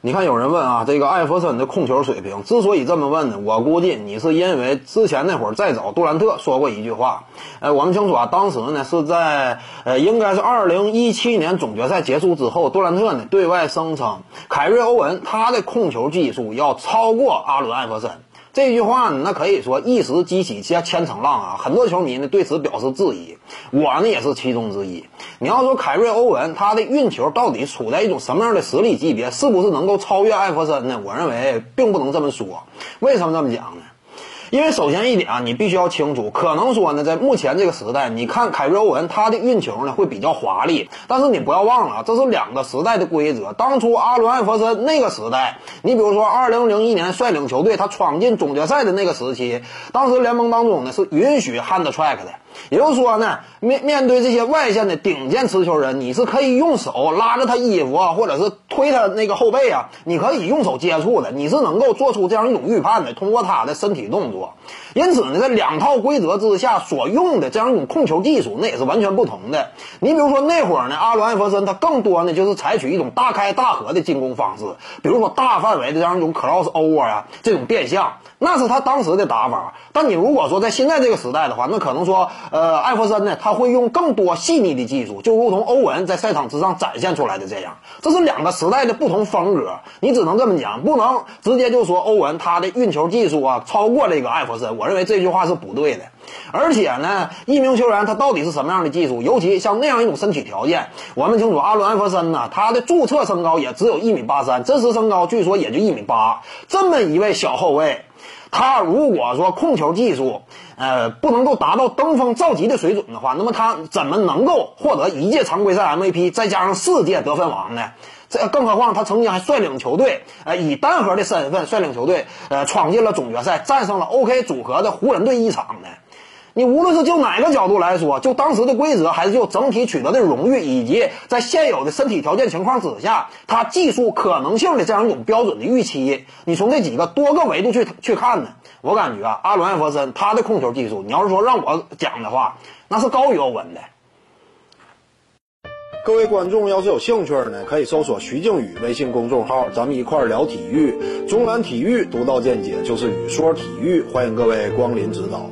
你看，有人问啊，这个艾弗森的控球水平，之所以这么问呢，我估计你是因为之前那会儿再找杜兰特说过一句话，呃，我们清楚啊，当时呢是在呃，应该是二零一七年总决赛结束之后，杜兰特呢对外声称，凯瑞欧文他的控球技术要超过阿伦艾弗森。这句话呢，那可以说一时激起千千层浪啊！很多球迷呢对此表示质疑，我呢也是其中之一。你要说凯瑞欧文他的运球到底处在一种什么样的实力级别，是不是能够超越艾弗森呢？我认为并不能这么说。为什么这么讲呢？因为首先一点啊，你必须要清楚，可能说呢，在目前这个时代，你看凯瑞欧文他的运球呢会比较华丽，但是你不要忘了，这是两个时代的规则。当初阿伦艾弗森那个时代，你比如说二零零一年率领球队他闯进总决赛的那个时期，当时联盟当中呢是允许 hand track 的。也就是说呢，面面对这些外线的顶尖持球人，你是可以用手拉着他衣服啊，或者是推他那个后背啊，你可以用手接触的，你是能够做出这样一种预判的，通过他的身体动作。因此呢，在两套规则之下所用的这样一种控球技术，那也是完全不同的。你比如说那会儿呢，阿伦艾弗森他更多呢就是采取一种大开大合的进攻方式，比如说大范围的这样一种 cross over 啊，这种变向，那是他当时的打法。但你如果说在现在这个时代的话，那可能说。呃，艾弗森呢，他会用更多细腻的技术，就如同欧文在赛场之上展现出来的这样，这是两个时代的不同风格。你只能这么讲，不能直接就说欧文他的运球技术啊超过这个艾弗森。我认为这句话是不对的。而且呢，一名球员他到底是什么样的技术，尤其像那样一种身体条件，我们清楚，阿伦艾弗森呢，他的注册身高也只有一米八三，真实身高据说也就一米八。这么一位小后卫。他如果说控球技术，呃，不能够达到登峰造极的水准的话，那么他怎么能够获得一届常规赛 MVP，再加上四届得分王呢？这更何况他曾经还率领球队，呃，以单核的身份率领球队，呃，闯进了总决赛，战胜了 OK 组合的湖人队一场呢？你无论是就哪个角度来说，就当时的规则，还是就整体取得的荣誉，以及在现有的身体条件情况之下，他技术可能性的这样一种标准的预期，你从这几个多个维度去去看呢？我感觉啊，阿伦艾弗森他的控球技术，你要是说让我讲的话，那是高于欧文的。各位观众要是有兴趣呢，可以搜索徐静宇微信公众号，咱们一块儿聊体育，中南体育独到见解就是语说体育，欢迎各位光临指导。